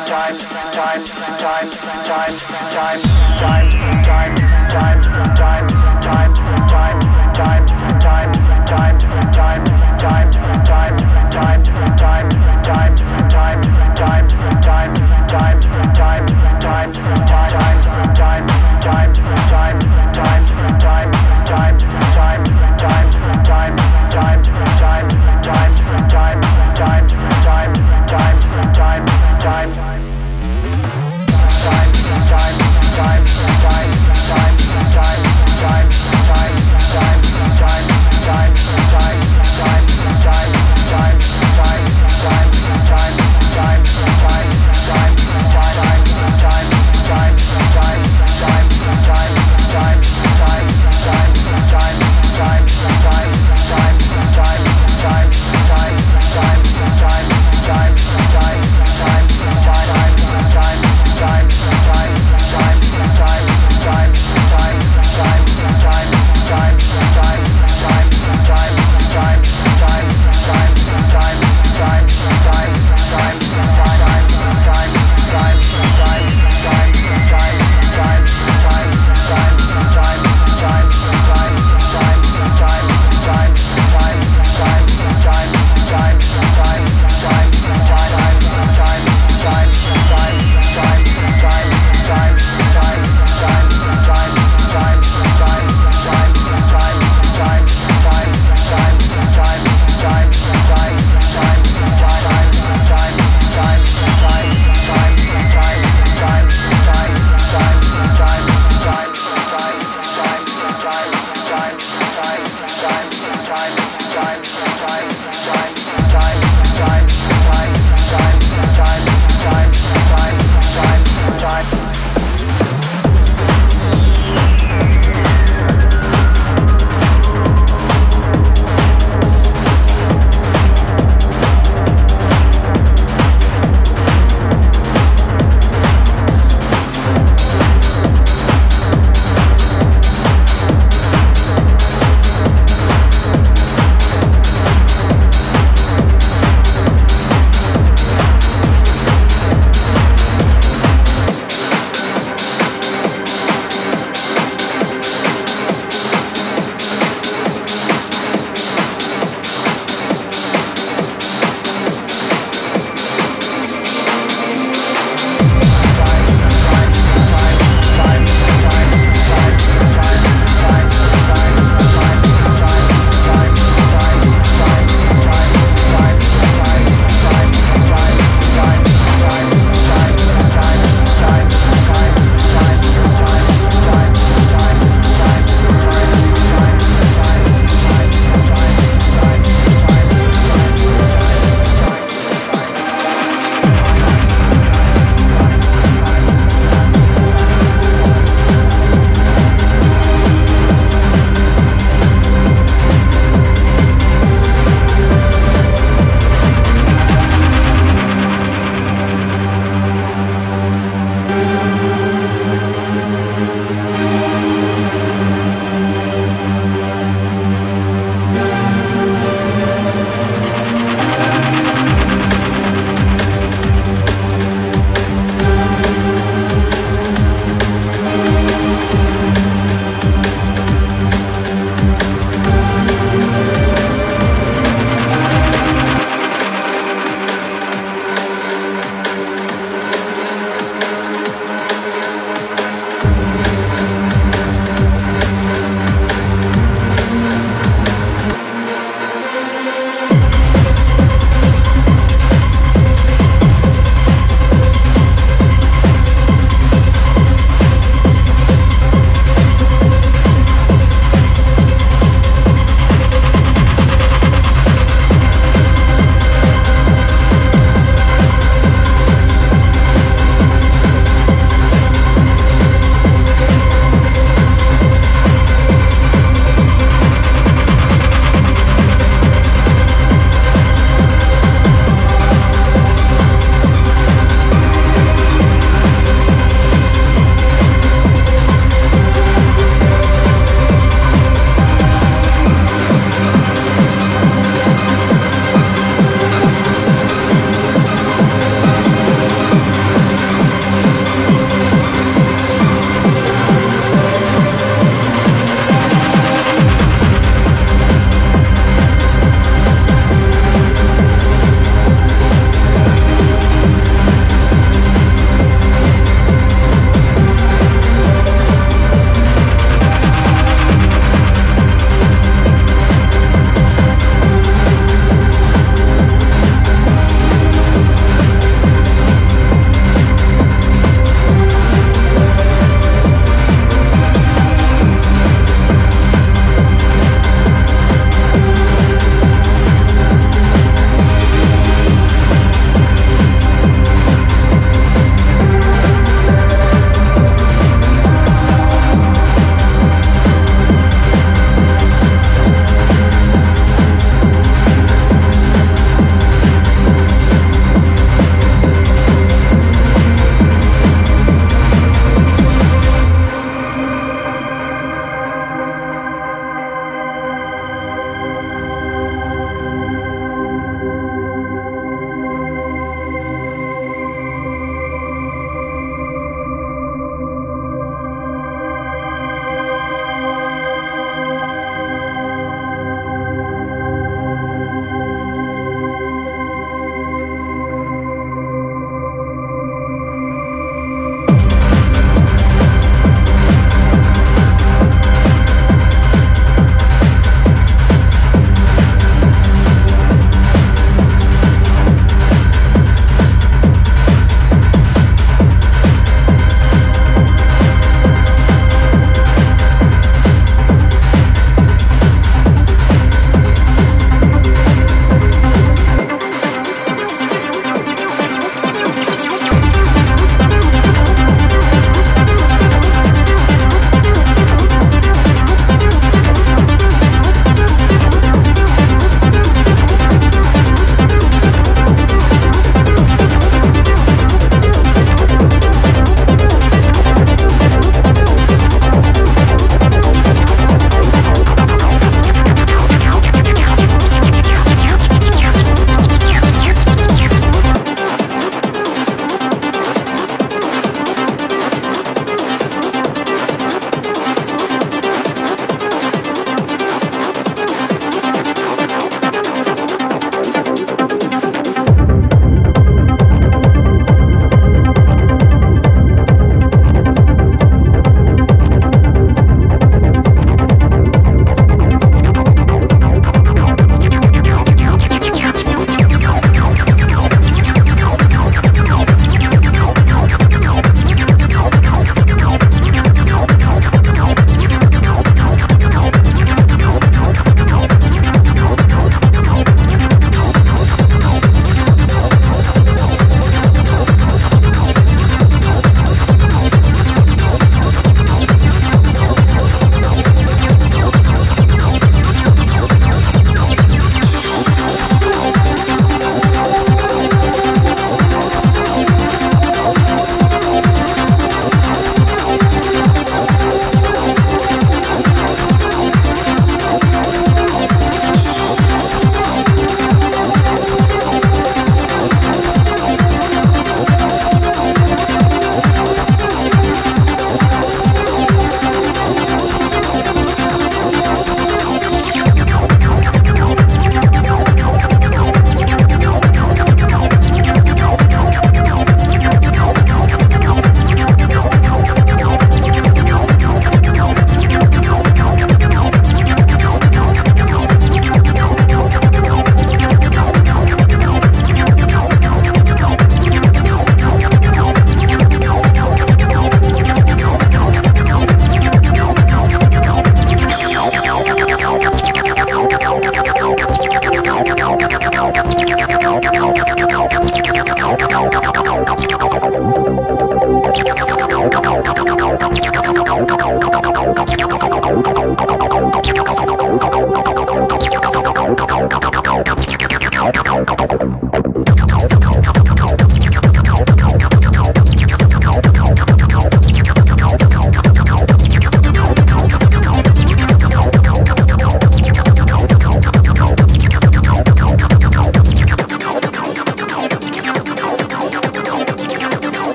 time, time, time, time,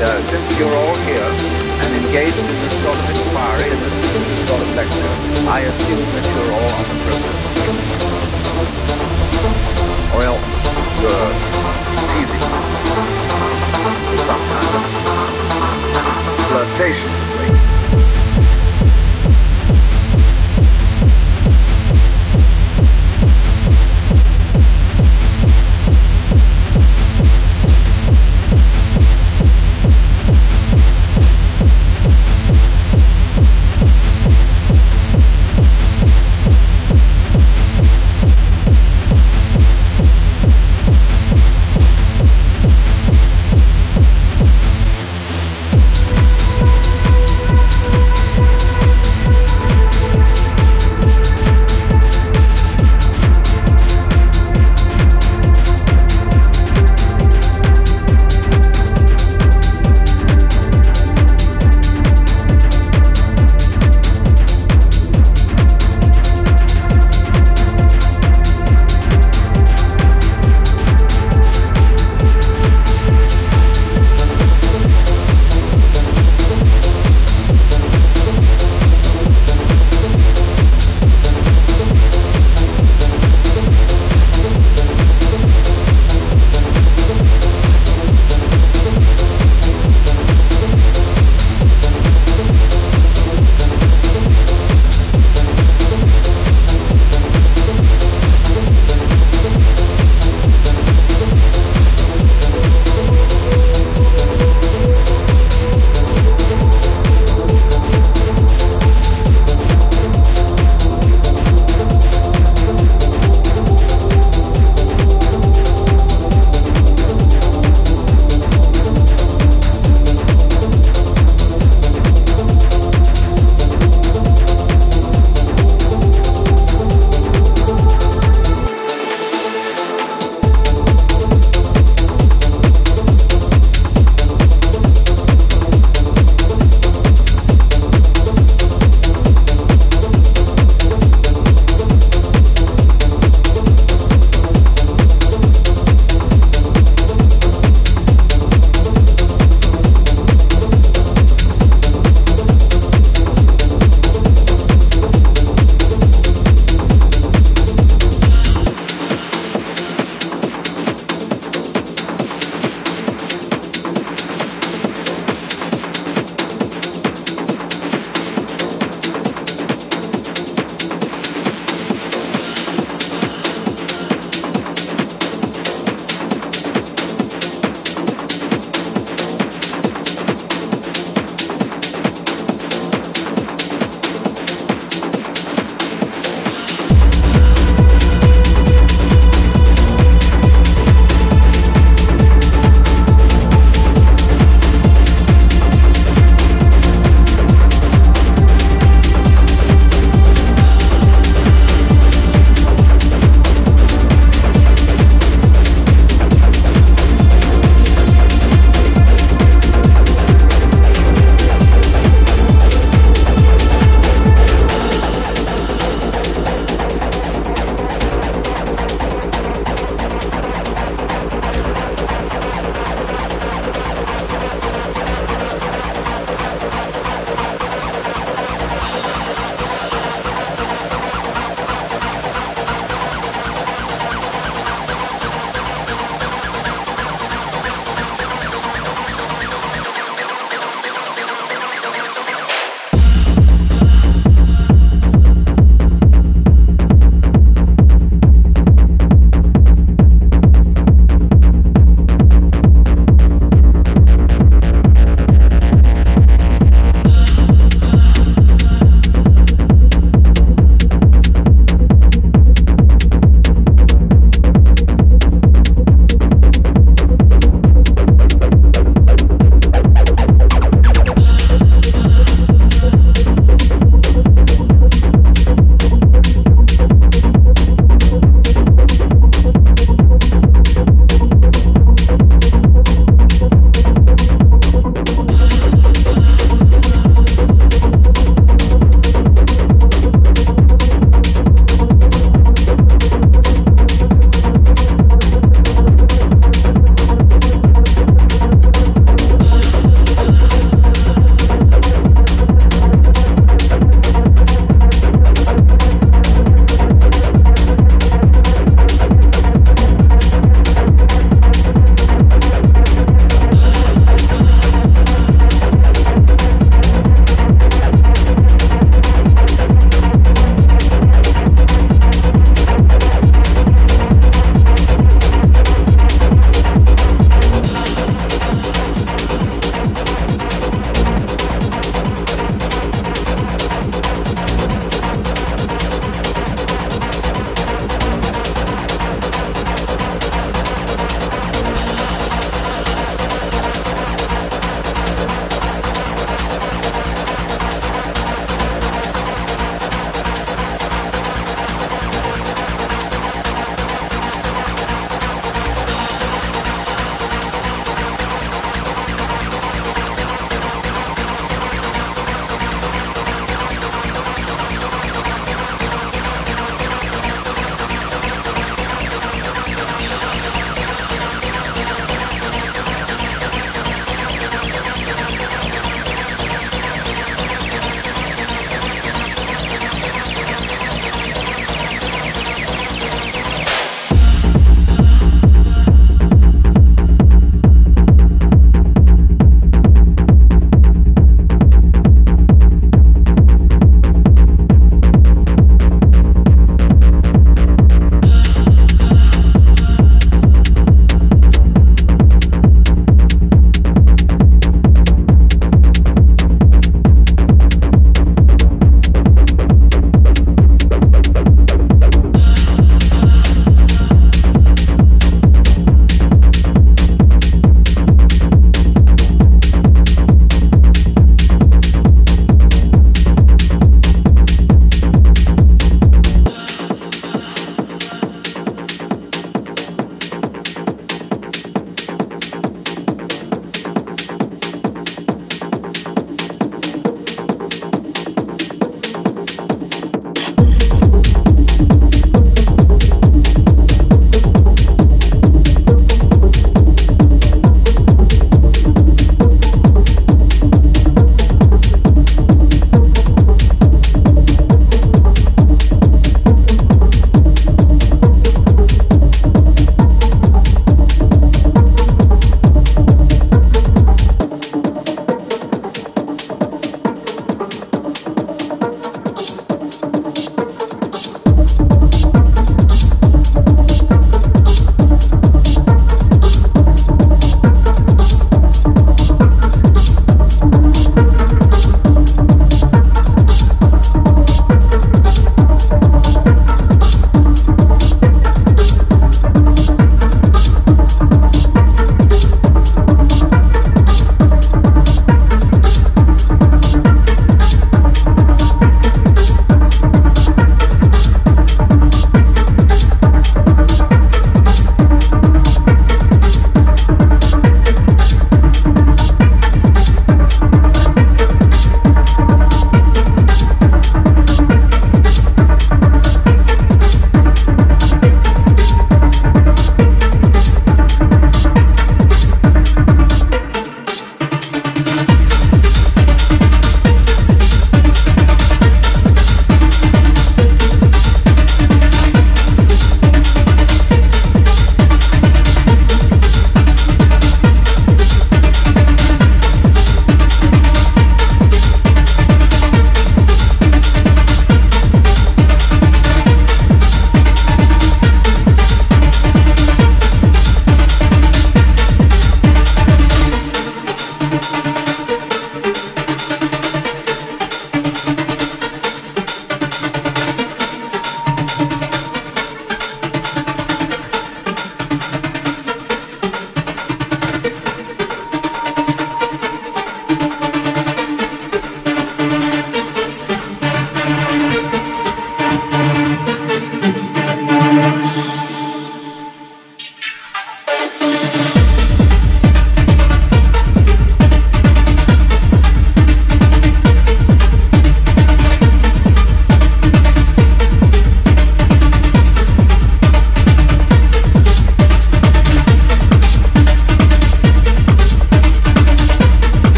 uh, since you're all here and engaged in this sort of inquiry and this, this sort of lecture, I assume that you're all on the process of Or else you're teasing with some kind of flirtation.